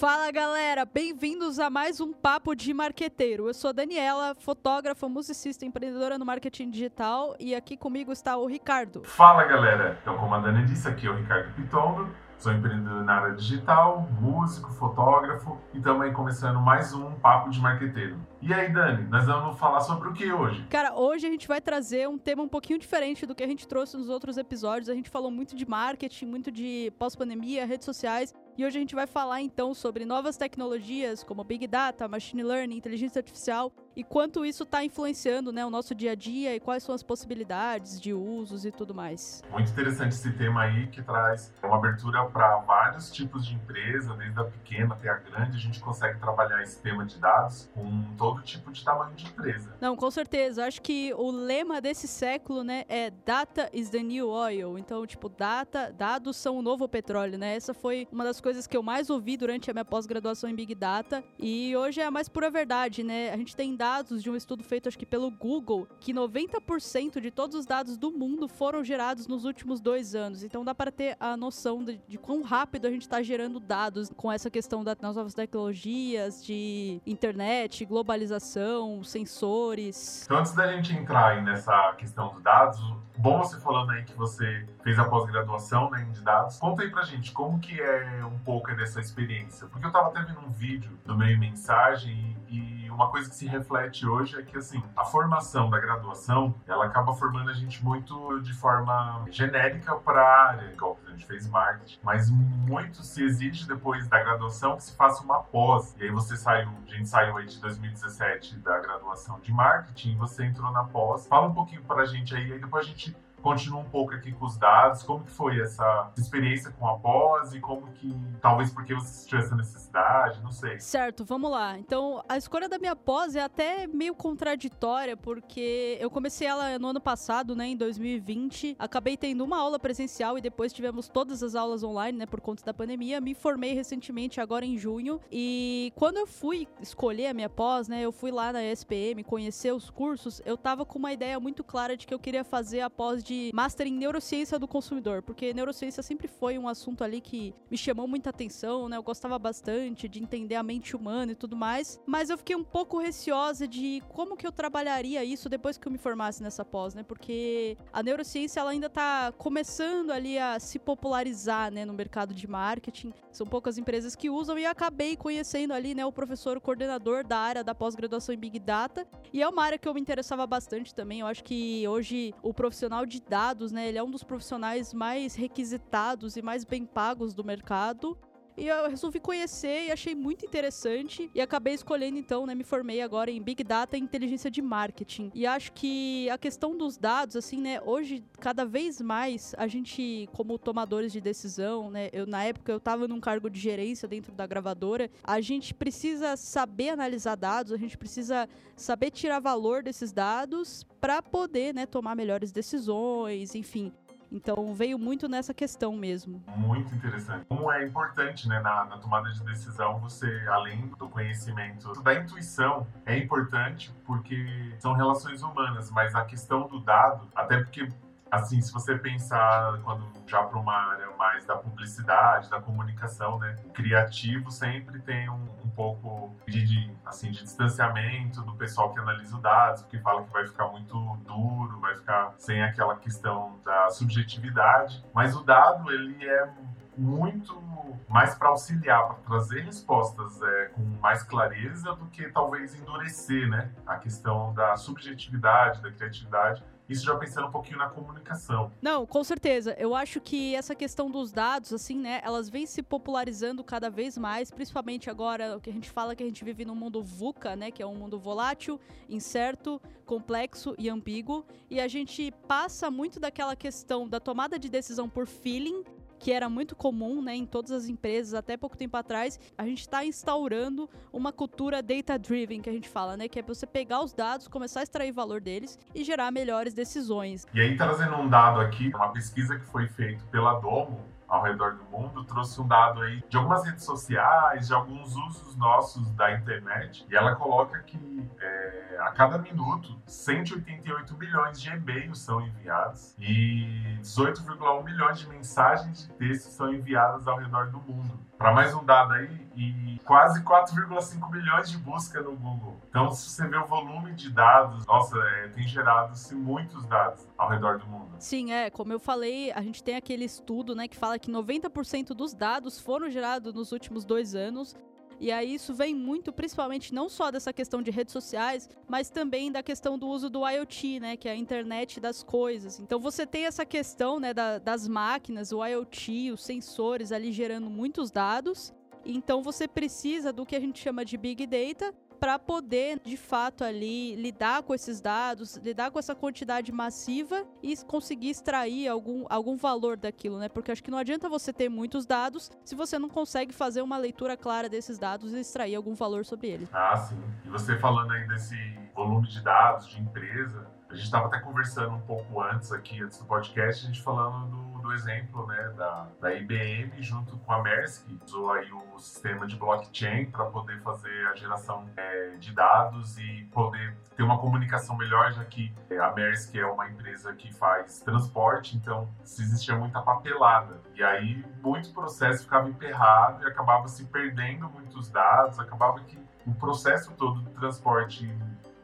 Fala galera, bem-vindos a mais um Papo de Marqueteiro. Eu sou a Daniela, fotógrafa, musicista, empreendedora no marketing digital e aqui comigo está o Ricardo. Fala galera, então como a Dani disse, aqui é o Ricardo Pitondo, sou empreendedor na área digital, músico, fotógrafo e também começando mais um Papo de Marqueteiro. E aí Dani, nós vamos falar sobre o que hoje? Cara, hoje a gente vai trazer um tema um pouquinho diferente do que a gente trouxe nos outros episódios. A gente falou muito de marketing, muito de pós-pandemia, redes sociais e hoje a gente vai falar então sobre novas tecnologias como Big Data, Machine Learning, inteligência artificial e quanto isso está influenciando né, o nosso dia a dia e quais são as possibilidades de usos e tudo mais. Muito interessante esse tema aí que traz uma abertura para vários tipos de empresa, desde a pequena até a grande. A gente consegue trabalhar esse tema de dados com todo tipo de tamanho de empresa. Não, com certeza. Acho que o lema desse século né, é Data is the new oil. Então, tipo, data, dados são o novo petróleo, né? Essa foi uma das coisas coisas que eu mais ouvi durante a minha pós-graduação em Big Data. E hoje é a mais pura verdade, né? A gente tem dados de um estudo feito, acho que pelo Google, que 90% de todos os dados do mundo foram gerados nos últimos dois anos. Então dá para ter a noção de, de quão rápido a gente está gerando dados com essa questão das novas tecnologias, de internet, globalização, sensores. Então, antes da gente entrar nessa questão dos dados, bom você falando aí que você fez a pós-graduação né, em dados. Conta aí pra gente como que é um pouco dessa experiência. Porque eu tava até vendo um vídeo do meio mensagem e, e uma coisa que se reflete hoje é que assim, a formação da graduação, ela acaba formando a gente muito de forma genérica para a área, igual a gente fez marketing, mas muito se exige depois da graduação que se faça uma pós. E aí você saiu, a gente saiu aí de 2017 da graduação de marketing, você entrou na pós. Fala um pouquinho para a gente aí, aí depois a gente continua um pouco aqui com os dados. Como que foi essa experiência com a pós e como que, talvez porque você sentiu essa necessidade, não sei. Certo, vamos lá. Então, a escolha da minha pós é até meio contraditória, porque eu comecei ela no ano passado, né, em 2020. Acabei tendo uma aula presencial e depois tivemos todas as aulas online, né, por conta da pandemia. Me formei recentemente, agora em junho. E quando eu fui escolher a minha pós, né, eu fui lá na SPM conhecer os cursos, eu tava com uma ideia muito clara de que eu queria fazer a pós de Master em Neurociência do Consumidor, porque neurociência sempre foi um assunto ali que me chamou muita atenção, né? Eu gostava bastante de entender a mente humana e tudo mais, mas eu fiquei um pouco receosa de como que eu trabalharia isso depois que eu me formasse nessa pós, né? Porque a neurociência ela ainda tá começando ali a se popularizar, né, no mercado de marketing. São poucas empresas que usam e acabei conhecendo ali, né, o professor o coordenador da área da pós-graduação em Big Data, e é uma área que eu me interessava bastante também. Eu acho que hoje o profissional de de dados, né? Ele é um dos profissionais mais requisitados e mais bem pagos do mercado. E eu resolvi conhecer e achei muito interessante. E acabei escolhendo, então, né? Me formei agora em Big Data e Inteligência de Marketing. E acho que a questão dos dados, assim, né? Hoje, cada vez mais, a gente, como tomadores de decisão, né? Eu, na época, eu estava num cargo de gerência dentro da gravadora. A gente precisa saber analisar dados, a gente precisa saber tirar valor desses dados para poder, né? Tomar melhores decisões, enfim. Então veio muito nessa questão mesmo. Muito interessante. Como é importante, né, na, na, tomada de decisão, você, além do conhecimento, da intuição, é importante porque são relações humanas, mas a questão do dado, até porque assim, se você pensar quando já para uma área mais da publicidade, da comunicação, né, criativo sempre tem um, um pouco de, de, assim, de distanciamento do pessoal que analisa os dados, porque fala que vai ficar muito duro, vai ficar sem aquela questão da subjetividade, mas o dado ele é muito mais para auxiliar, para trazer respostas é, com mais clareza do que talvez endurecer, né, a questão da subjetividade, da criatividade isso já pensando um pouquinho na comunicação. Não, com certeza. Eu acho que essa questão dos dados, assim, né, elas vêm se popularizando cada vez mais, principalmente agora o que a gente fala que a gente vive num mundo VUCA, né, que é um mundo volátil, incerto, complexo e ambíguo, e a gente passa muito daquela questão da tomada de decisão por feeling que era muito comum né, em todas as empresas até pouco tempo atrás, a gente está instaurando uma cultura data-driven, que a gente fala, né? Que é você pegar os dados, começar a extrair valor deles e gerar melhores decisões. E aí, trazendo um dado aqui, uma pesquisa que foi feita pela Domo, ao redor do mundo, trouxe um dado aí de algumas redes sociais, de alguns usos nossos da internet, e ela coloca que é, a cada minuto 188 milhões de e-mails são enviados e 18,1 milhões de mensagens de texto são enviadas ao redor do mundo. Para mais um dado aí e quase 4,5 milhões de busca no Google. Então, se você vê o volume de dados, nossa, é, tem gerado-se muitos dados ao redor do mundo. Sim, é, como eu falei, a gente tem aquele estudo, né, que fala que 90% dos dados foram gerados nos últimos dois anos e aí isso vem muito, principalmente, não só dessa questão de redes sociais, mas também da questão do uso do IoT, né? Que é a internet das coisas. Então você tem essa questão né, da, das máquinas, o IoT, os sensores ali gerando muitos dados. Então você precisa do que a gente chama de Big Data, para poder, de fato, ali lidar com esses dados, lidar com essa quantidade massiva e conseguir extrair algum, algum valor daquilo, né? Porque acho que não adianta você ter muitos dados se você não consegue fazer uma leitura clara desses dados e extrair algum valor sobre eles. Ah, sim. E você falando aí desse volume de dados de empresa, a gente estava até conversando um pouco antes aqui, antes do podcast, a gente falando do, do exemplo né, da, da IBM junto com a Maersk, que usou aí o sistema de blockchain para poder fazer a geração é, de dados e poder ter uma comunicação melhor, já que a Maersk é uma empresa que faz transporte, então se existia muita papelada. E aí muito processo ficava emperrado e acabava se perdendo muitos dados, acabava que o processo todo do transporte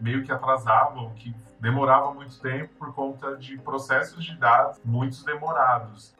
meio que atrasava, o que demorava muito tempo por conta de processos de dados muito demorados.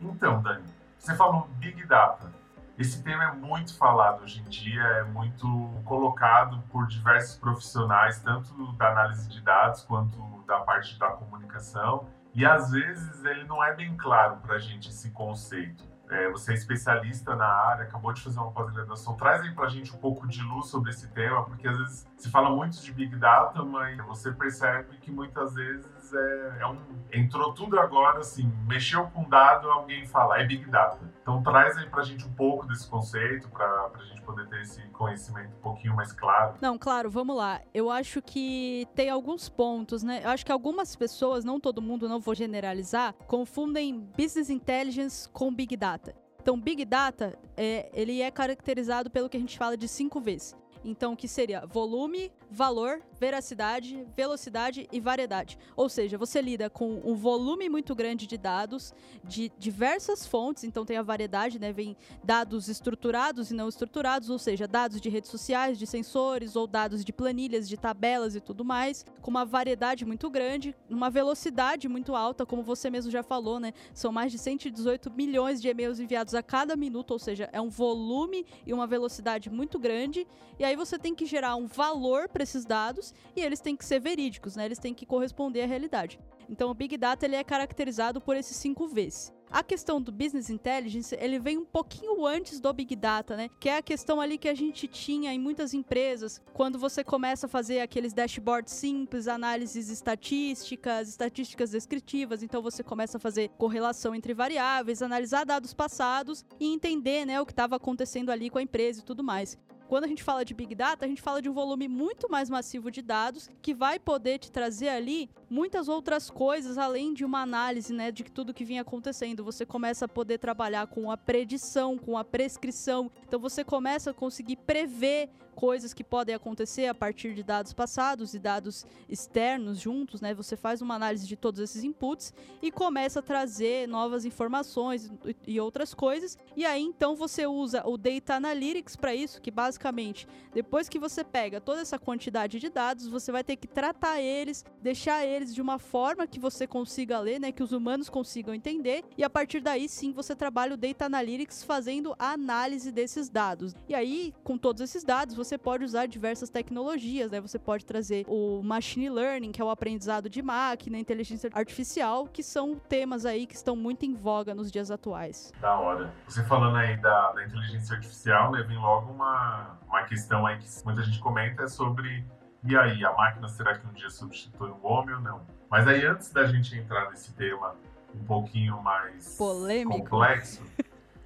Então, Dani, você falou Big Data. Esse tema é muito falado hoje em dia, é muito colocado por diversos profissionais, tanto da análise de dados quanto da parte da comunicação. E às vezes ele não é bem claro para a gente esse conceito. É, você é especialista na área, acabou de fazer uma pós-graduação. Traz aí para a gente um pouco de luz sobre esse tema, porque às vezes se fala muito de Big Data, mas você percebe que muitas vezes é, é um. Entrou tudo agora, assim, mexeu com dado, alguém fala, é Big Data. Então traz aí pra gente um pouco desse conceito, pra, pra gente poder ter esse conhecimento um pouquinho mais claro. Não, claro, vamos lá. Eu acho que tem alguns pontos, né? Eu acho que algumas pessoas, não todo mundo, não vou generalizar, confundem Business Intelligence com Big Data. Então, Big Data, é, ele é caracterizado pelo que a gente fala de cinco vezes. Então, que seria volume, valor, veracidade, velocidade e variedade. Ou seja, você lida com um volume muito grande de dados de diversas fontes, então tem a variedade, né? Vem dados estruturados e não estruturados, ou seja, dados de redes sociais, de sensores ou dados de planilhas, de tabelas e tudo mais, com uma variedade muito grande, uma velocidade muito alta, como você mesmo já falou, né? São mais de 118 milhões de e-mails enviados a cada minuto, ou seja, é um volume e uma velocidade muito grande. E aí você tem que gerar um valor para esses dados e eles têm que ser verídicos, né? Eles têm que corresponder à realidade. Então o Big Data ele é caracterizado por esses cinco Vs. A questão do Business Intelligence, ele vem um pouquinho antes do Big Data, né? Que é a questão ali que a gente tinha em muitas empresas, quando você começa a fazer aqueles dashboards simples, análises estatísticas, estatísticas descritivas, então você começa a fazer correlação entre variáveis, analisar dados passados e entender, né, o que estava acontecendo ali com a empresa e tudo mais. Quando a gente fala de Big Data, a gente fala de um volume muito mais massivo de dados que vai poder te trazer ali muitas outras coisas além de uma análise, né, de tudo que vinha acontecendo. Você começa a poder trabalhar com a predição, com a prescrição. Então você começa a conseguir prever coisas que podem acontecer a partir de dados passados e dados externos juntos, né? Você faz uma análise de todos esses inputs e começa a trazer novas informações e outras coisas. E aí então você usa o Data Analytics para isso, que basicamente, depois que você pega toda essa quantidade de dados, você vai ter que tratar eles, deixar eles de uma forma que você consiga ler, né, que os humanos consigam entender, e a partir daí sim você trabalha o Data Analytics fazendo a análise desses dados. E aí, com todos esses dados, você pode usar diversas tecnologias, né? Você pode trazer o machine learning, que é o aprendizado de máquina, inteligência artificial, que são temas aí que estão muito em voga nos dias atuais. Da hora. Você falando aí da, da inteligência artificial, né, vem logo uma, uma questão aí que muita gente comenta é sobre e aí, a máquina será que um dia substitui o homem ou não? Mas aí, antes da gente entrar nesse tema um pouquinho mais polêmico. complexo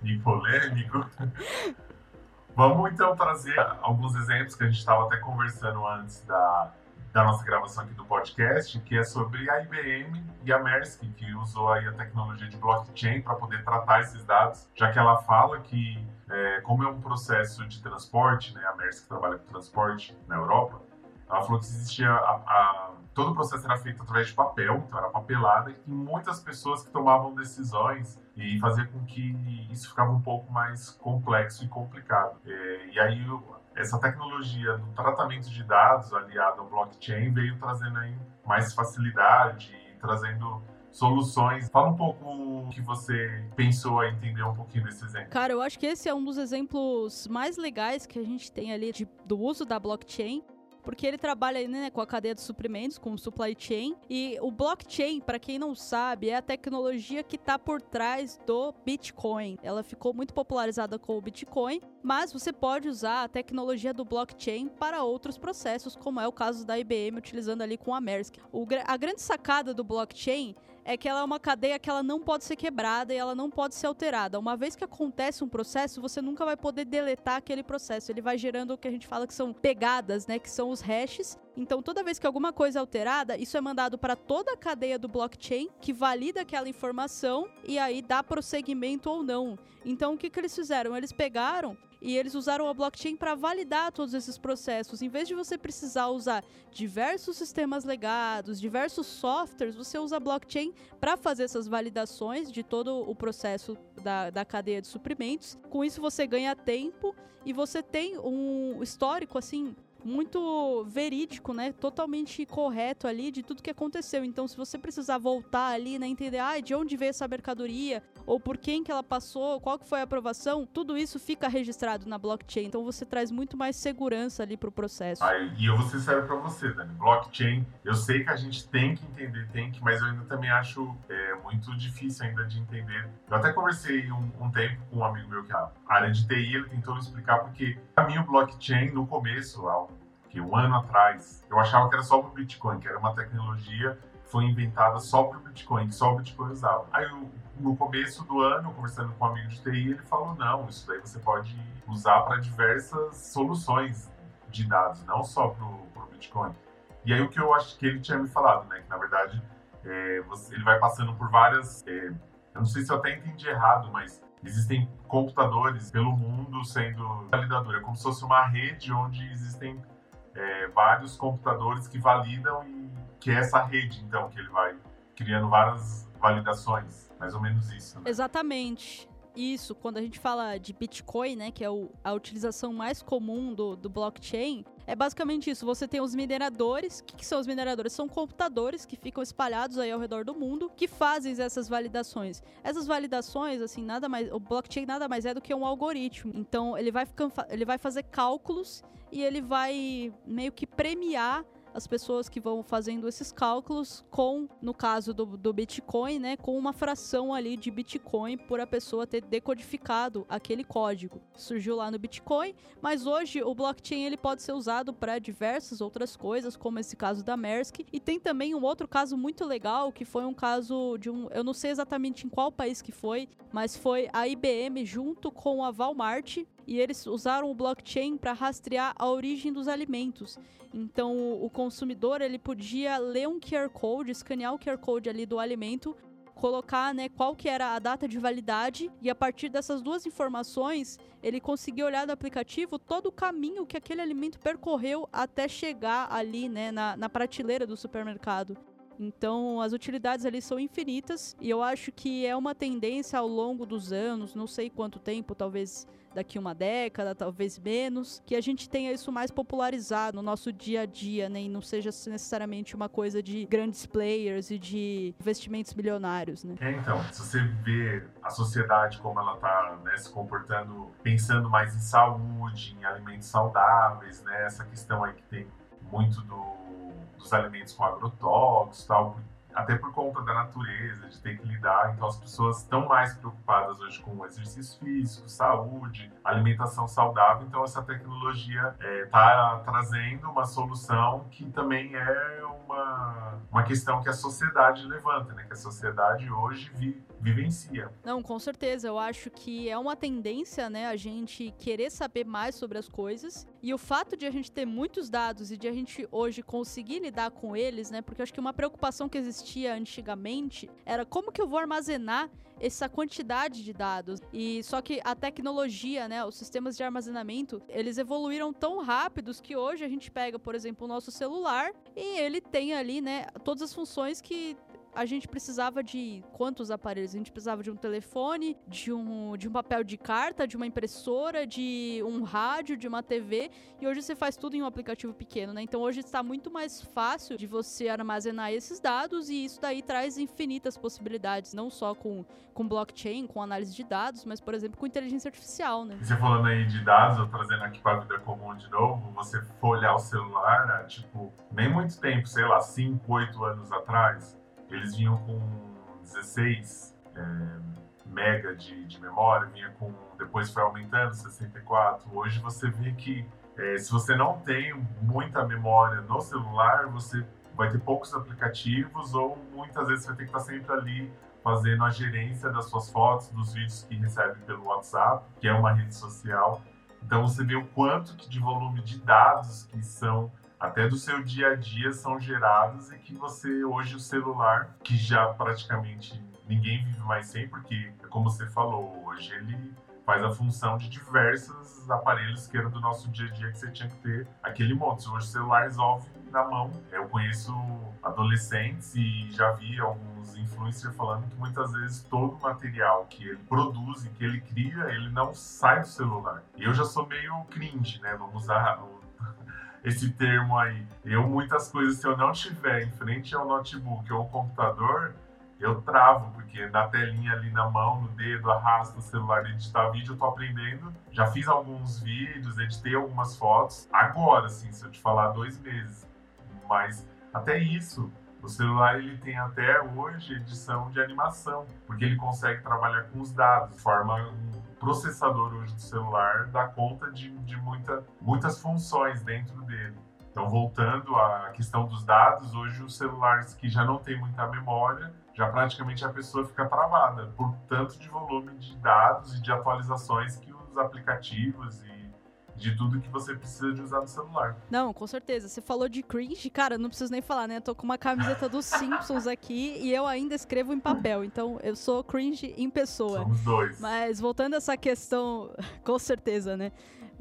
e polêmico, Vamos então trazer alguns exemplos que a gente estava até conversando antes da, da nossa gravação aqui do podcast, que é sobre a IBM e a Maersk, que usou aí a tecnologia de blockchain para poder tratar esses dados, já que ela fala que, é, como é um processo de transporte, né, a Maersk trabalha com transporte na Europa, ela falou que existia a, a, todo o processo era feito através de papel, então era papelada, e muitas pessoas que tomavam decisões e fazer com que isso ficava um pouco mais complexo e complicado. É, e aí essa tecnologia do tratamento de dados aliado ao blockchain veio trazendo aí mais facilidade e trazendo soluções. Fala um pouco o que você pensou a entender um pouquinho desse exemplo. Cara, eu acho que esse é um dos exemplos mais legais que a gente tem ali de, do uso da blockchain porque ele trabalha né, com a cadeia de suprimentos, com o supply chain. E o blockchain, para quem não sabe, é a tecnologia que está por trás do Bitcoin. Ela ficou muito popularizada com o Bitcoin, mas você pode usar a tecnologia do blockchain para outros processos, como é o caso da IBM utilizando ali com a Maersk. A grande sacada do blockchain é que ela é uma cadeia que ela não pode ser quebrada e ela não pode ser alterada. Uma vez que acontece um processo, você nunca vai poder deletar aquele processo. Ele vai gerando o que a gente fala que são pegadas, né, que são os hashes. Então, toda vez que alguma coisa é alterada, isso é mandado para toda a cadeia do blockchain, que valida aquela informação e aí dá prosseguimento ou não. Então, o que, que eles fizeram? Eles pegaram e eles usaram a blockchain para validar todos esses processos. Em vez de você precisar usar diversos sistemas legados, diversos softwares, você usa a blockchain para fazer essas validações de todo o processo da, da cadeia de suprimentos. Com isso, você ganha tempo e você tem um histórico assim muito verídico, né? Totalmente correto ali de tudo que aconteceu. Então, se você precisar voltar ali, né, entender, ah, de onde veio essa mercadoria, ou por quem que ela passou, qual que foi a aprovação, tudo isso fica registrado na blockchain. Então, você traz muito mais segurança ali pro processo. E eu vou ser sério pra você, Dani. Blockchain, eu sei que a gente tem que entender, tem que, mas eu ainda também acho é, muito difícil ainda de entender. Eu até conversei um, um tempo com um amigo meu que é a área de TI, ele tentou me explicar porque a mim o blockchain no começo, que um ano atrás, eu achava que era só para o Bitcoin, que era uma tecnologia que foi inventada só para o Bitcoin, que só o Bitcoin usava. Aí, no começo do ano, conversando com um amigo de TI, ele falou: não, isso daí você pode usar para diversas soluções de dados, não só para o Bitcoin. E aí, o que eu acho que ele tinha me falado, né, que na verdade é, você, ele vai passando por várias. É, eu não sei se eu até entendi errado, mas existem computadores pelo mundo sendo validador. É como se fosse uma rede onde existem é, vários computadores que validam e que é essa rede, então, que ele vai criando várias validações. Mais ou menos isso. Né? Exatamente. Isso, quando a gente fala de Bitcoin, né, que é o, a utilização mais comum do, do blockchain, é basicamente isso. Você tem os mineradores. O que, que, são os mineradores? São computadores que ficam espalhados aí ao redor do mundo que fazem essas validações. Essas validações, assim, nada mais. O blockchain nada mais é do que um algoritmo. Então, ele vai, ficando, ele vai fazer cálculos e ele vai meio que premiar as pessoas que vão fazendo esses cálculos com, no caso do, do Bitcoin, né, com uma fração ali de Bitcoin por a pessoa ter decodificado aquele código. Surgiu lá no Bitcoin, mas hoje o blockchain ele pode ser usado para diversas outras coisas, como esse caso da Maersk, e tem também um outro caso muito legal, que foi um caso de um, eu não sei exatamente em qual país que foi, mas foi a IBM junto com a Walmart e eles usaram o blockchain para rastrear a origem dos alimentos. Então, o consumidor ele podia ler um QR Code, escanear o QR Code ali do alimento, colocar, né, qual que era a data de validade e a partir dessas duas informações, ele conseguia olhar no aplicativo todo o caminho que aquele alimento percorreu até chegar ali, né, na, na prateleira do supermercado. Então, as utilidades ali são infinitas e eu acho que é uma tendência ao longo dos anos, não sei quanto tempo, talvez daqui uma década, talvez menos, que a gente tenha isso mais popularizado no nosso dia a dia, né? Não seja necessariamente uma coisa de grandes players e de investimentos milionários, né? É, então, se você vê a sociedade como ela está né, se comportando, pensando mais em saúde, em alimentos saudáveis, né? Essa questão aí que tem muito do, dos alimentos com agrotóxicos, tal, até por conta da natureza, de ter que lidar. Então, as pessoas estão mais preocupadas hoje com exercício físico, saúde, alimentação saudável. Então, essa tecnologia está é, tá trazendo uma solução que também é uma, uma questão que a sociedade levanta, né? que a sociedade hoje vi, vivencia. Não, com certeza. Eu acho que é uma tendência né, a gente querer saber mais sobre as coisas. E o fato de a gente ter muitos dados e de a gente hoje conseguir lidar com eles, né? Porque eu acho que uma preocupação que existia antigamente era como que eu vou armazenar essa quantidade de dados. E só que a tecnologia, né, os sistemas de armazenamento, eles evoluíram tão rápidos que hoje a gente pega, por exemplo, o nosso celular e ele tem ali, né, todas as funções que a gente precisava de quantos aparelhos? A gente precisava de um telefone, de um, de um papel de carta, de uma impressora, de um rádio, de uma TV, e hoje você faz tudo em um aplicativo pequeno, né? Então hoje está muito mais fácil de você armazenar esses dados e isso daí traz infinitas possibilidades, não só com, com blockchain, com análise de dados, mas, por exemplo, com inteligência artificial, né? Você falando aí de dados, eu trazendo aqui para a vida comum de novo, você for olhar o celular, tipo, nem muito tempo, sei lá, 5, 8 anos atrás, eles vinham com 16 é, mega de, de memória, vinha com, depois foi aumentando, 64. Hoje você vê que é, se você não tem muita memória no celular, você vai ter poucos aplicativos ou muitas vezes você vai ter que estar sempre ali fazendo a gerência das suas fotos, dos vídeos que recebe pelo WhatsApp, que é uma rede social. Então você vê o quanto de volume de dados que são até do seu dia a dia são gerados e que você hoje o celular, que já praticamente ninguém vive mais sem, porque como você falou, hoje ele faz a função de diversos aparelhos que eram do nosso dia a dia que você tinha que ter aquele monte. Hoje o celular resolve na mão. Eu conheço adolescentes e já vi alguns influencers falando que muitas vezes todo o material que ele produz e que ele cria, ele não sai do celular. E eu já sou meio cringe, né? Vamos usar esse termo aí. Eu, muitas coisas, se eu não tiver em frente ao notebook ou ao computador, eu travo, porque na telinha ali na mão, no dedo, arrasta o celular editar vídeo, eu tô aprendendo. Já fiz alguns vídeos, editei algumas fotos. Agora, assim, se eu te falar dois meses. Mas até isso, o celular ele tem até hoje edição de animação, porque ele consegue trabalhar com os dados, forma um processador hoje do celular dá conta de, de muita, muitas funções dentro dele. Então, voltando à questão dos dados, hoje os celulares que já não tem muita memória, já praticamente a pessoa fica travada por tanto de volume de dados e de atualizações que os aplicativos e de tudo que você precisa de usar no celular. Não, com certeza. Você falou de cringe, cara, não preciso nem falar, né? Eu tô com uma camiseta dos Simpsons aqui e eu ainda escrevo em papel, então eu sou cringe em pessoa. Somos dois. Mas voltando a essa questão, com certeza, né?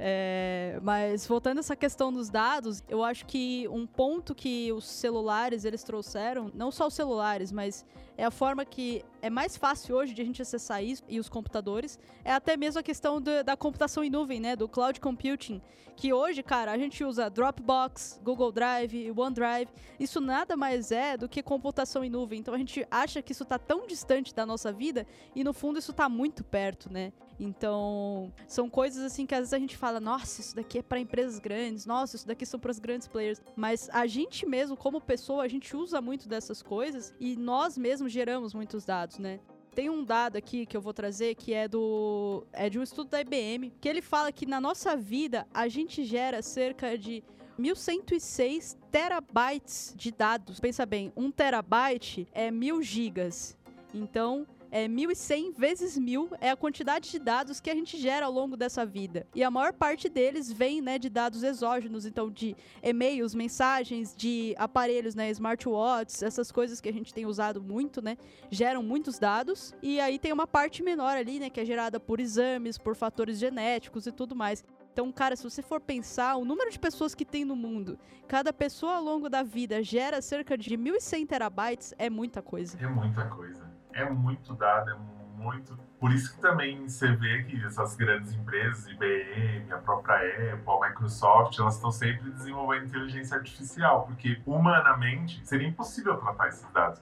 É, mas voltando a essa questão dos dados, eu acho que um ponto que os celulares eles trouxeram, não só os celulares, mas é a forma que é mais fácil hoje de a gente acessar isso e os computadores, é até mesmo a questão do, da computação em nuvem, né, do cloud computing, que hoje, cara, a gente usa Dropbox, Google Drive, OneDrive, isso nada mais é do que computação em nuvem. Então a gente acha que isso está tão distante da nossa vida e no fundo isso está muito perto, né? Então, são coisas assim que às vezes a gente fala, nossa, isso daqui é para empresas grandes, nossa, isso daqui são para os grandes players. Mas a gente mesmo, como pessoa, a gente usa muito dessas coisas e nós mesmos geramos muitos dados, né? Tem um dado aqui que eu vou trazer que é do é de um estudo da IBM, que ele fala que na nossa vida a gente gera cerca de 1106 terabytes de dados. Pensa bem, um terabyte é mil gigas. Então, é 1.100 vezes mil é a quantidade de dados que a gente gera ao longo dessa vida. E a maior parte deles vem né, de dados exógenos, então de e-mails, mensagens, de aparelhos, né, smartwatches, essas coisas que a gente tem usado muito, né, geram muitos dados. E aí tem uma parte menor ali, né, que é gerada por exames, por fatores genéticos e tudo mais. Então, cara, se você for pensar o número de pessoas que tem no mundo, cada pessoa ao longo da vida gera cerca de 1.100 terabytes, é muita coisa. É muita coisa é muito dado, é muito. Por isso que também você vê que essas grandes empresas, IBM, a própria Apple, a Microsoft, elas estão sempre desenvolvendo inteligência artificial, porque humanamente seria impossível tratar esses dados.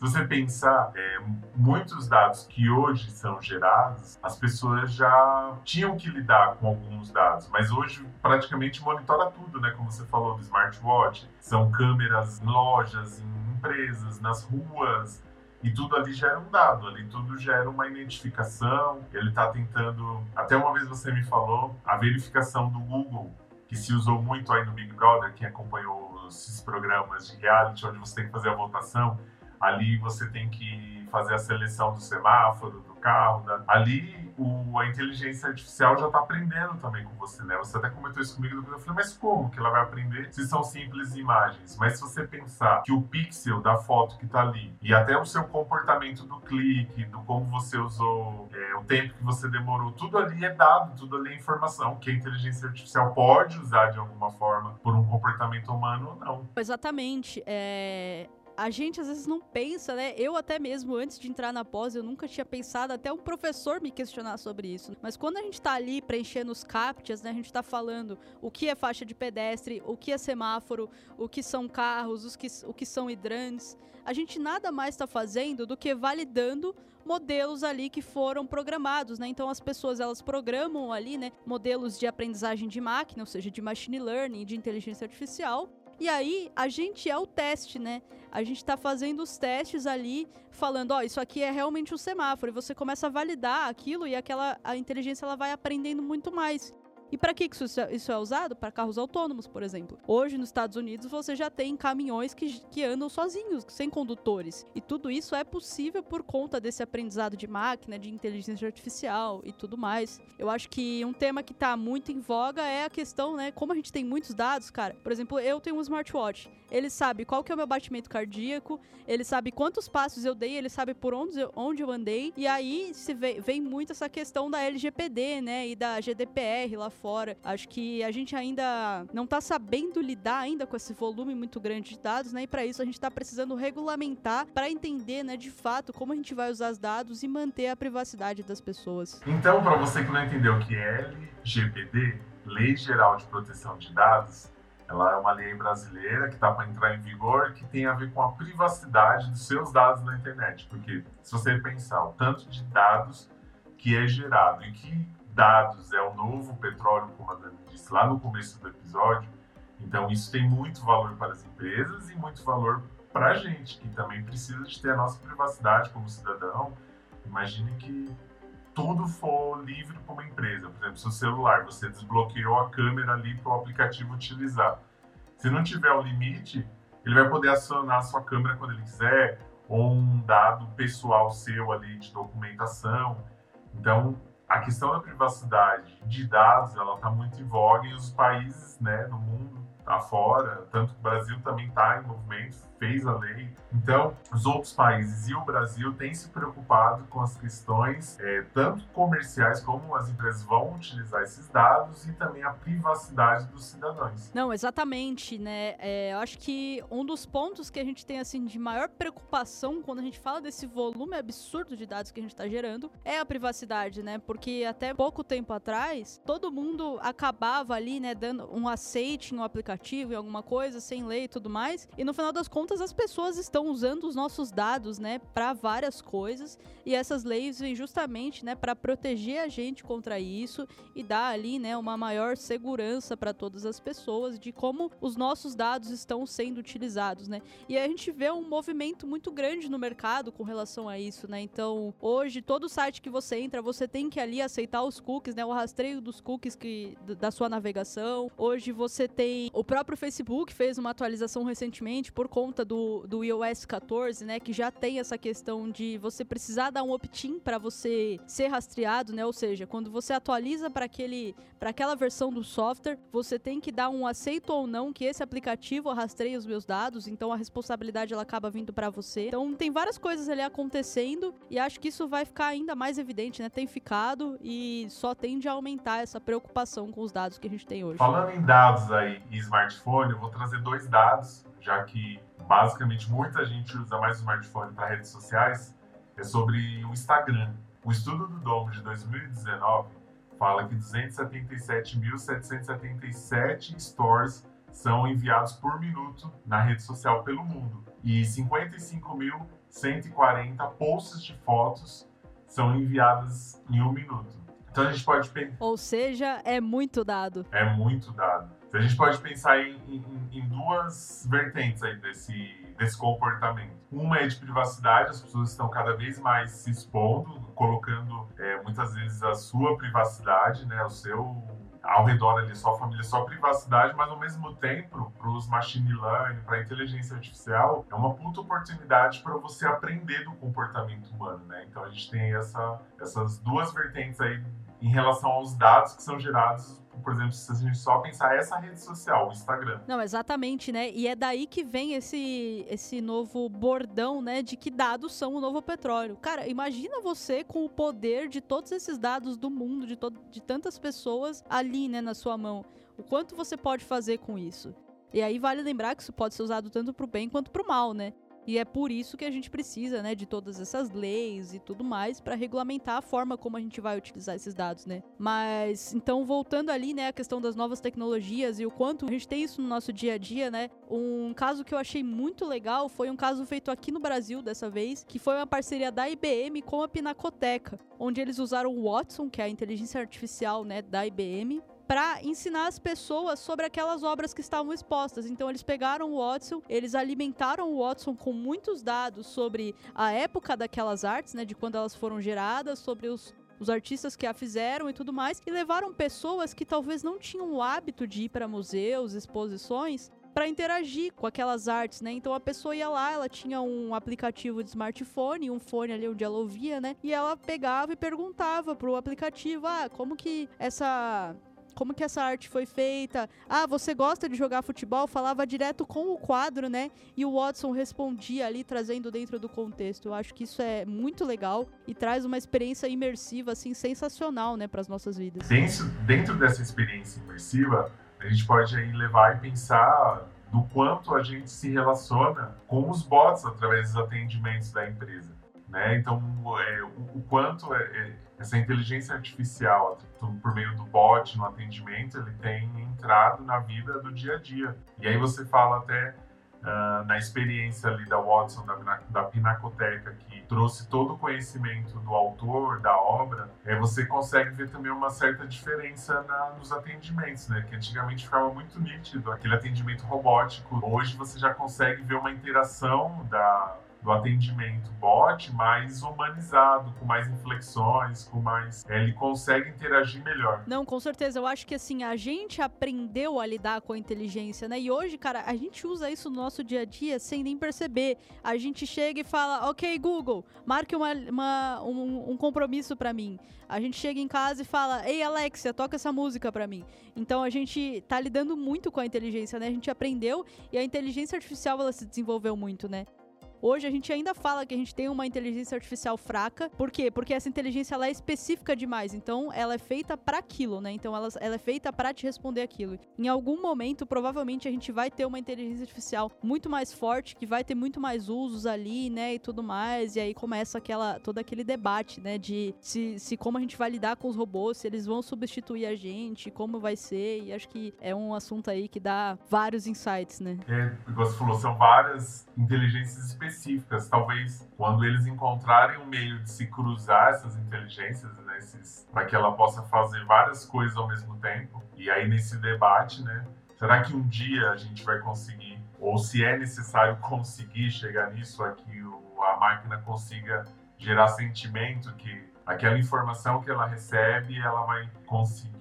Se você pensar, é, muitos dados que hoje são gerados, as pessoas já tinham que lidar com alguns dados, mas hoje praticamente monitora tudo, né? Como você falou do smartwatch, são câmeras em lojas, em empresas, nas ruas, e tudo ali gera um dado, ali tudo gera uma identificação. Ele está tentando. Até uma vez você me falou a verificação do Google, que se usou muito aí no Big Brother, quem acompanhou esses programas de reality, onde você tem que fazer a votação. Ali você tem que fazer a seleção do semáforo, carro. Da... Ali o, a inteligência artificial já está aprendendo também com você, né? Você até comentou isso comigo, eu falei, mas como que ela vai aprender se são simples imagens? Mas se você pensar que o pixel da foto que está ali e até o seu comportamento do clique, do como você usou, é, o tempo que você demorou, tudo ali é dado, tudo ali é informação que a inteligência artificial pode usar de alguma forma por um comportamento humano ou não. Exatamente. É a gente às vezes não pensa, né? Eu até mesmo antes de entrar na pós, eu nunca tinha pensado, até um professor me questionar sobre isso. Mas quando a gente tá ali preenchendo os captchas, né? A gente tá falando o que é faixa de pedestre, o que é semáforo, o que são carros, os que, o que são hidrantes. A gente nada mais está fazendo do que validando modelos ali que foram programados, né? Então as pessoas elas programam ali, né, modelos de aprendizagem de máquina, ou seja, de machine learning, de inteligência artificial. E aí a gente é o teste, né? A gente está fazendo os testes ali, falando, ó, oh, isso aqui é realmente um semáforo. E você começa a validar aquilo e aquela a inteligência ela vai aprendendo muito mais. E para que isso, é, isso é usado? Para carros autônomos, por exemplo. Hoje, nos Estados Unidos, você já tem caminhões que, que andam sozinhos, sem condutores. E tudo isso é possível por conta desse aprendizado de máquina, de inteligência artificial e tudo mais. Eu acho que um tema que está muito em voga é a questão, né? Como a gente tem muitos dados, cara. Por exemplo, eu tenho um smartwatch. Ele sabe qual que é o meu batimento cardíaco, ele sabe quantos passos eu dei, ele sabe por onde eu, onde eu andei. E aí se vê, vem muito essa questão da LGPD, né? E da GDPR lá fora. Acho que a gente ainda não tá sabendo lidar ainda com esse volume muito grande de dados, né? E para isso a gente tá precisando regulamentar para entender, né, de fato, como a gente vai usar os dados e manter a privacidade das pessoas. Então, para você que não entendeu o que é LGPD, Lei Geral de Proteção de Dados, ela é uma lei brasileira que está para entrar em vigor que tem a ver com a privacidade dos seus dados na internet. Porque se você pensar o tanto de dados que é gerado e que dados é novo petróleo, como a Dani disse lá no começo do episódio, então isso tem muito valor para as empresas e muito valor para a gente, que também precisa de ter a nossa privacidade como cidadão. Imagine que tudo for livre para uma empresa. Por exemplo, seu celular, você desbloqueou a câmera ali para o aplicativo utilizar. Se não tiver o limite, ele vai poder acionar a sua câmera quando ele quiser, ou um dado pessoal seu ali de documentação. Então, a questão da privacidade de dados, ela está muito em voga e os países né, no mundo afora, tanto que o Brasil também está em movimento, fez a lei. Então, os outros países e o Brasil têm se preocupado com as questões, é, tanto comerciais, como as empresas vão utilizar esses dados e também a privacidade dos cidadãos. Não, exatamente, né? É, eu acho que um dos pontos que a gente tem, assim, de maior preocupação quando a gente fala desse volume absurdo de dados que a gente está gerando é a privacidade, né? Porque até pouco tempo atrás, todo mundo acabava ali, né, dando um aceite em um aplicativo, em alguma coisa, sem lei e tudo mais, e no final das contas, as pessoas estão usando os nossos dados, né, para várias coisas, e essas leis vêm justamente, né, para proteger a gente contra isso e dar ali, né, uma maior segurança para todas as pessoas de como os nossos dados estão sendo utilizados, né? E a gente vê um movimento muito grande no mercado com relação a isso, né? Então, hoje todo site que você entra, você tem que ali aceitar os cookies, né, o rastreio dos cookies que da sua navegação. Hoje você tem o próprio Facebook fez uma atualização recentemente por conta do, do iOS 14, né, que já tem essa questão de você precisar dar um opt-in para você ser rastreado, né? Ou seja, quando você atualiza para aquele para aquela versão do software, você tem que dar um aceito ou não que esse aplicativo rastreie os meus dados, então a responsabilidade ela acaba vindo para você. Então tem várias coisas ali acontecendo e acho que isso vai ficar ainda mais evidente, né? Tem ficado e só tende a aumentar essa preocupação com os dados que a gente tem hoje. Falando em dados aí smartphone, eu vou trazer dois dados, já que basicamente muita gente usa mais o smartphone para redes sociais, é sobre o Instagram. O estudo do Domo de 2019 fala que 277.777 stories são enviados por minuto na rede social pelo mundo e 55.140 posts de fotos são enviadas em um minuto. Então a gente pode pensar. Ou seja, é muito dado. É muito dado. A gente pode pensar em, em, em, duas vertentes aí desse, desse comportamento. Uma é de privacidade, as pessoas estão cada vez mais se expondo, colocando é, muitas vezes a sua privacidade, né, o seu ao redor ali, sua família, sua privacidade, mas ao mesmo tempo, para os machine learning, para a inteligência artificial, é uma puta oportunidade para você aprender do comportamento humano, né? Então a gente tem essa, essas duas vertentes aí em relação aos dados que são gerados, por exemplo, se a gente só pensar essa rede social, o Instagram. Não, exatamente, né? E é daí que vem esse, esse novo bordão, né, de que dados são o novo petróleo. Cara, imagina você com o poder de todos esses dados do mundo, de, de tantas pessoas ali, né, na sua mão. O quanto você pode fazer com isso? E aí vale lembrar que isso pode ser usado tanto para o bem quanto para o mal, né? E é por isso que a gente precisa, né, de todas essas leis e tudo mais para regulamentar a forma como a gente vai utilizar esses dados, né? Mas então voltando ali, né, a questão das novas tecnologias e o quanto a gente tem isso no nosso dia a dia, né? Um caso que eu achei muito legal foi um caso feito aqui no Brasil dessa vez, que foi uma parceria da IBM com a Pinacoteca, onde eles usaram o Watson, que é a inteligência artificial, né, da IBM, para ensinar as pessoas sobre aquelas obras que estavam expostas. Então eles pegaram o Watson, eles alimentaram o Watson com muitos dados sobre a época daquelas artes, né, de quando elas foram geradas, sobre os os artistas que a fizeram e tudo mais, e levaram pessoas que talvez não tinham o hábito de ir para museus, exposições, para interagir com aquelas artes, né? Então a pessoa ia lá, ela tinha um aplicativo de smartphone, um fone ali onde ela ouvia, né? E ela pegava e perguntava pro aplicativo: "Ah, como que essa como que essa arte foi feita. Ah, você gosta de jogar futebol? Falava direto com o quadro, né? E o Watson respondia ali, trazendo dentro do contexto. Eu acho que isso é muito legal e traz uma experiência imersiva, assim, sensacional, né, para as nossas vidas. Dentro, dentro dessa experiência imersiva, a gente pode aí levar e pensar do quanto a gente se relaciona com os bots através dos atendimentos da empresa. Né? Então, é, o, o, quanto é, é, essa inteligência artificial, por meio do bot no atendimento, ele tem entrado na vida do dia a dia. E aí você fala até uh, na experiência ali da Watson, da, da Pinacoteca, que trouxe todo o conhecimento do autor, da obra, é, você consegue ver também uma certa diferença na, nos atendimentos, né? Que antigamente ficava muito nítido aquele atendimento robótico. Hoje você já consegue ver uma interação da do atendimento bot mais humanizado, com mais inflexões, com mais. É, ele consegue interagir melhor. Não, com certeza. Eu acho que assim, a gente aprendeu a lidar com a inteligência, né? E hoje, cara, a gente usa isso no nosso dia a dia sem nem perceber. A gente chega e fala, ok, Google, marque uma, uma um, um compromisso para mim. A gente chega em casa e fala, ei, Alexia, toca essa música para mim. Então a gente tá lidando muito com a inteligência, né? A gente aprendeu e a inteligência artificial ela se desenvolveu muito, né? Hoje a gente ainda fala que a gente tem uma inteligência artificial fraca. Por quê? Porque essa inteligência ela é específica demais. Então ela é feita para aquilo, né? Então ela, ela é feita para te responder aquilo. Em algum momento, provavelmente a gente vai ter uma inteligência artificial muito mais forte, que vai ter muito mais usos ali, né? E tudo mais. E aí começa aquela todo aquele debate, né? De se, se como a gente vai lidar com os robôs, se eles vão substituir a gente, como vai ser. E acho que é um assunto aí que dá vários insights, né? É, você falou, são várias inteligências específicas específicas. Talvez quando eles encontrarem um meio de se cruzar essas inteligências, né, para que ela possa fazer várias coisas ao mesmo tempo. E aí nesse debate, né, será que um dia a gente vai conseguir, ou se é necessário conseguir chegar nisso, a que o, a máquina consiga gerar sentimento, que aquela informação que ela recebe, ela vai conseguir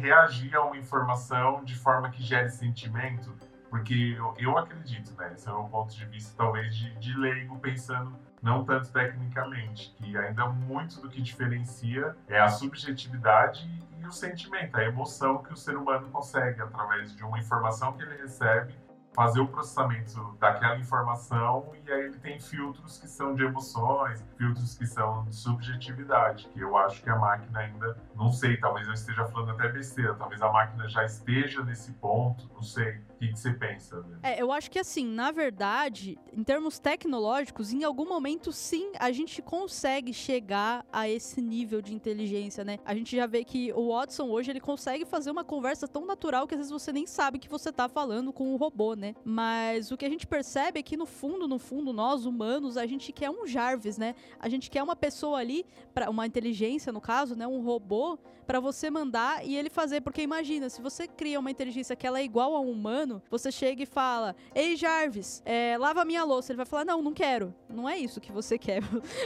reagir a uma informação de forma que gere sentimento porque eu, eu acredito, né? Esse é meu ponto de vista, talvez, de, de leigo, pensando não tanto tecnicamente, que ainda muito do que diferencia é a subjetividade e o sentimento, a emoção que o ser humano consegue através de uma informação que ele recebe fazer o processamento daquela informação e aí ele tem filtros que são de emoções, filtros que são de subjetividade, que eu acho que a máquina ainda, não sei, talvez eu esteja falando até besteira, talvez a máquina já esteja nesse ponto, não sei que, que você pensa? Né? É, eu acho que assim, na verdade, em termos tecnológicos, em algum momento sim, a gente consegue chegar a esse nível de inteligência, né? A gente já vê que o Watson hoje ele consegue fazer uma conversa tão natural que às vezes você nem sabe que você tá falando com o robô, né? Mas o que a gente percebe é que no fundo, no fundo, nós humanos, a gente quer um Jarvis, né? A gente quer uma pessoa ali, para uma inteligência no caso, né, um robô para você mandar e ele fazer, porque imagina, se você cria uma inteligência que ela é igual a um humano, humano, você chega e fala: Ei, Jarvis, é, lava minha louça. Ele vai falar: Não, não quero. Não é isso que você quer.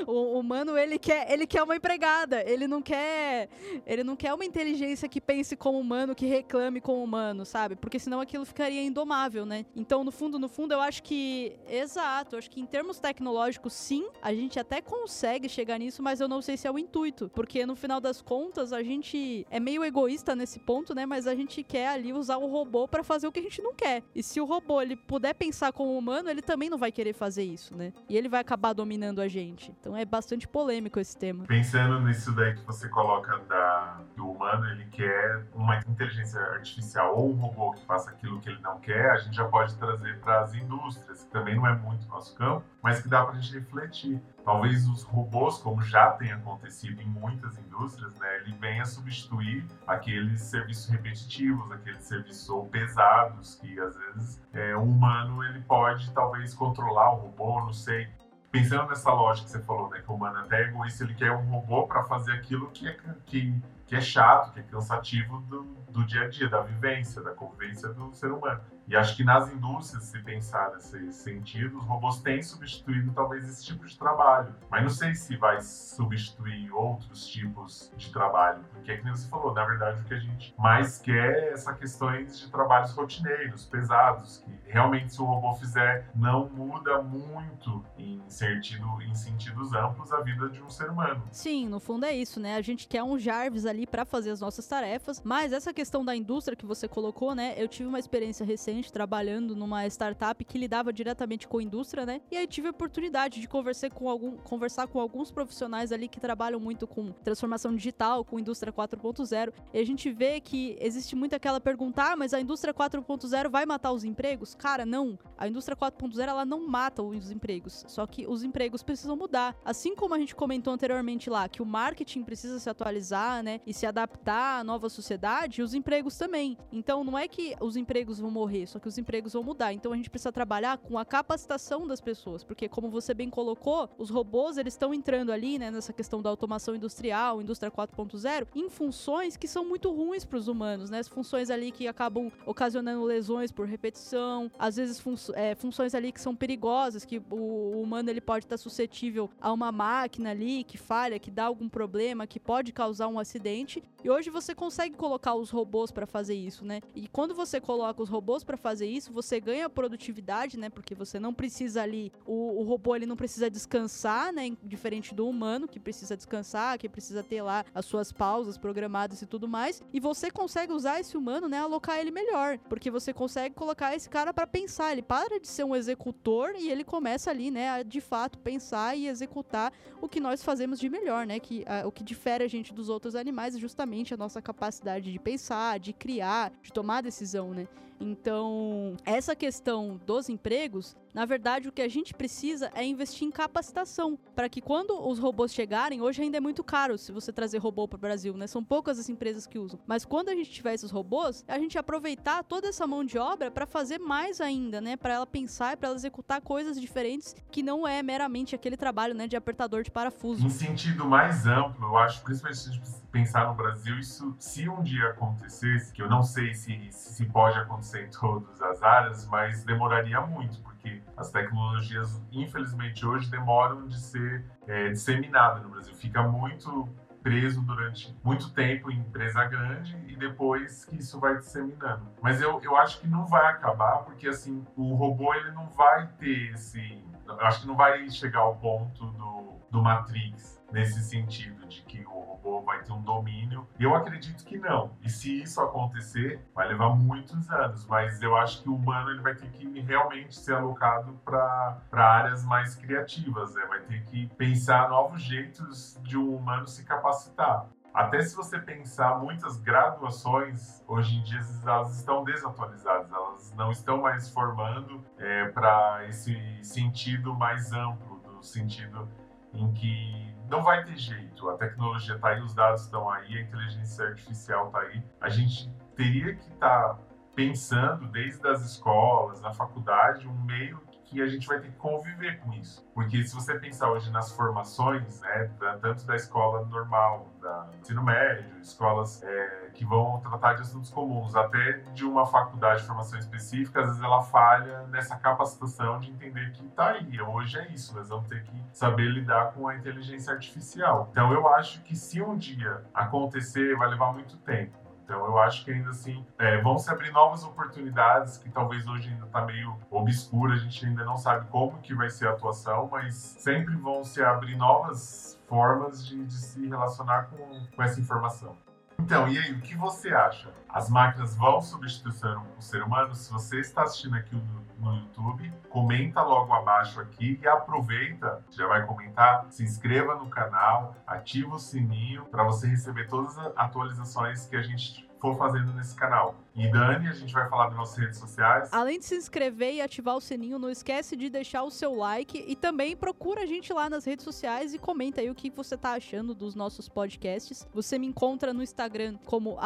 o humano, ele quer, ele quer uma empregada. Ele não quer. Ele não quer uma inteligência que pense como humano, que reclame como humano, sabe? Porque senão aquilo ficaria indomável, né? Então, no fundo, no fundo, eu acho que. Exato, acho que em termos tecnológicos, sim, a gente até consegue chegar nisso, mas eu não sei se é o intuito. Porque no final das contas, a gente é meio egoísta nesse ponto, né? Mas a gente quer ali usar o robô para fazer o que a gente não quer. E se o robô ele puder pensar como humano, ele também não vai querer fazer isso, né? E ele vai acabar dominando a gente. Então é bastante polêmico esse tema. Pensando nisso daí que você coloca da, do humano, ele quer uma inteligência artificial ou um robô que faça aquilo que ele não quer, a gente já pode trazer para as indústrias, que também não é muito nosso campo, mas que dá para a gente refletir. Talvez os robôs, como já tem acontecido em muitas indústrias, né, ele venha substituir aqueles serviços repetitivos, aqueles serviços ou pesados que às vezes é, o humano ele pode talvez controlar o robô, não sei pensando nessa lógica que você falou, né, que o humano é até egoísta, ele quer um robô para fazer aquilo que é, que, que é chato, que é cansativo do, do dia a dia, da vivência, da convivência do ser humano. E acho que nas indústrias, se pensar nesse sentido, os robôs têm substituído talvez esse tipo de trabalho. Mas não sei se vai substituir outros tipos de trabalho, porque é que nem você falou, na verdade o que a gente mais quer é essa questões de trabalhos rotineiros, pesados, que realmente se o robô fizer não muda muito em sentido em sentidos amplos a vida de um ser humano. Sim, no fundo é isso, né? A gente quer um Jarvis ali para fazer as nossas tarefas, mas essa questão da indústria que você colocou, né? Eu tive uma experiência recente recente trabalhando numa startup que lidava diretamente com a indústria, né? E aí tive a oportunidade de conversar com, algum, conversar com alguns profissionais ali que trabalham muito com transformação digital, com indústria 4.0. E a gente vê que existe muito aquela pergunta: ah, mas a indústria 4.0 vai matar os empregos? Cara, não. A indústria 4.0 ela não mata os empregos, só que os empregos precisam mudar. Assim como a gente comentou anteriormente lá, que o marketing precisa se atualizar, né, e se adaptar à nova sociedade, os empregos também. Então não é que os empregos vão morrer, só que os empregos vão mudar. Então a gente precisa trabalhar com a capacitação das pessoas, porque como você bem colocou, os robôs eles estão entrando ali, né, nessa questão da automação industrial, indústria 4.0, em funções que são muito ruins para os humanos, né? As funções ali que acabam ocasionando lesões por repetição, às vezes fun é, funções ali que são perigosas, que o, humano ele pode estar suscetível a uma máquina ali que falha, que dá algum problema, que pode causar um acidente. E hoje você consegue colocar os robôs para fazer isso, né? E quando você coloca os robôs para fazer isso, você ganha produtividade, né? Porque você não precisa ali, o, o robô ele não precisa descansar, né? Diferente do humano, que precisa descansar, que precisa ter lá as suas pausas programadas e tudo mais. E você consegue usar esse humano, né? Alocar ele melhor, porque você consegue colocar esse cara para pensar. Ele para de ser um executor e ele começa ali, né? A de fato pensar e executar o que nós fazemos de melhor, né? Que a, o que difere a gente dos outros animais é justamente a nossa capacidade de pensar, de criar, de tomar decisão, né? Então, essa questão dos empregos, na verdade, o que a gente precisa é investir em capacitação, para que quando os robôs chegarem, hoje ainda é muito caro se você trazer robô para o Brasil, né? São poucas as empresas que usam. Mas quando a gente tiver esses robôs, a gente aproveitar toda essa mão de obra para fazer mais ainda, né? Para ela pensar e para ela executar coisas diferentes que não é meramente aquele trabalho, né, de apertador de parafuso. Em sentido mais amplo, eu acho, principalmente se a gente pensar no Brasil, isso se um dia acontecesse, que eu não sei se, se pode acontecer em todas as áreas, mas demoraria muito, porque as tecnologias, infelizmente, hoje demoram de ser é, disseminadas no Brasil. Fica muito preso durante muito tempo em empresa grande e depois que isso vai disseminando. Mas eu, eu acho que não vai acabar, porque assim, o robô ele não vai ter esse. Eu acho que não vai chegar ao ponto do, do Matrix nesse sentido de que o robô vai ter um domínio. Eu acredito que não. E se isso acontecer, vai levar muitos anos. Mas eu acho que o humano ele vai ter que realmente ser alocado para áreas mais criativas. Né? Vai ter que pensar novos jeitos de um humano se capacitar. Até se você pensar, muitas graduações hoje em dia elas estão desatualizadas, elas não estão mais formando é, para esse sentido mais amplo, do sentido em que não vai ter jeito. A tecnologia está aí, os dados estão aí, a inteligência artificial está aí. A gente teria que estar tá pensando desde as escolas, na faculdade, um meio que a gente vai ter que conviver com isso. Porque se você pensar hoje nas formações, né, tanto da escola normal, da ensino médio, escolas é, que vão tratar de assuntos comuns, até de uma faculdade de formação específica, às vezes ela falha nessa capacitação de entender que tá aí, hoje é isso, nós vamos ter que saber lidar com a inteligência artificial. Então eu acho que se um dia acontecer, vai levar muito tempo então, eu acho que ainda assim é, vão se abrir novas oportunidades que talvez hoje ainda está meio obscura, a gente ainda não sabe como que vai ser a atuação, mas sempre vão se abrir novas formas de, de se relacionar com, com essa informação. Então, e aí, o que você acha? As máquinas vão substituir o ser humano? Se você está assistindo aqui no, YouTube, comenta logo abaixo aqui e aproveita, já vai comentar, se inscreva no canal, ativa o sininho para você receber todas as atualizações que a gente for fazendo nesse canal. E Dani, a gente vai falar das nossas redes sociais. Além de se inscrever e ativar o sininho, não esquece de deixar o seu like e também procura a gente lá nas redes sociais e comenta aí o que você tá achando dos nossos podcasts. Você me encontra no Instagram como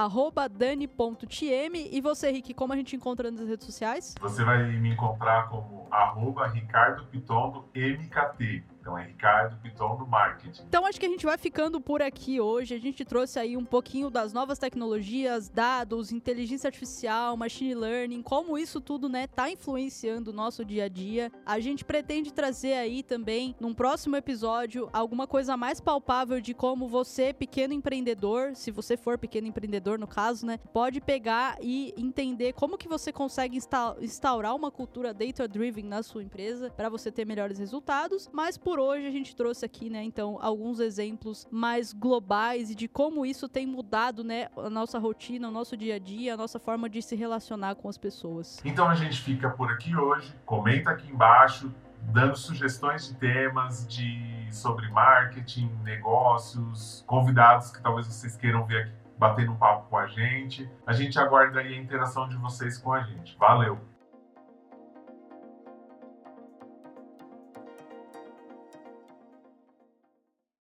dani.tm e você, Rick, como a gente encontra nas redes sociais? Você vai me encontrar como arroba MKT. Então é Ricardo Piton do Marketing. Então acho que a gente vai ficando por aqui hoje. A gente trouxe aí um pouquinho das novas tecnologias, dados, inteligência artificial, machine learning, como isso tudo, né, tá influenciando o nosso dia a dia. A gente pretende trazer aí também, num próximo episódio, alguma coisa mais palpável de como você, pequeno empreendedor, se você for pequeno empreendedor no caso, né, pode pegar e entender como que você consegue instaurar uma cultura data driven na sua empresa para você ter melhores resultados, mas por por hoje a gente trouxe aqui, né, então, alguns exemplos mais globais e de como isso tem mudado, né, a nossa rotina, o nosso dia a dia, a nossa forma de se relacionar com as pessoas. Então a gente fica por aqui hoje. Comenta aqui embaixo, dando sugestões de temas de sobre marketing, negócios, convidados que talvez vocês queiram ver aqui batendo um papo com a gente. A gente aguarda aí a interação de vocês com a gente. Valeu!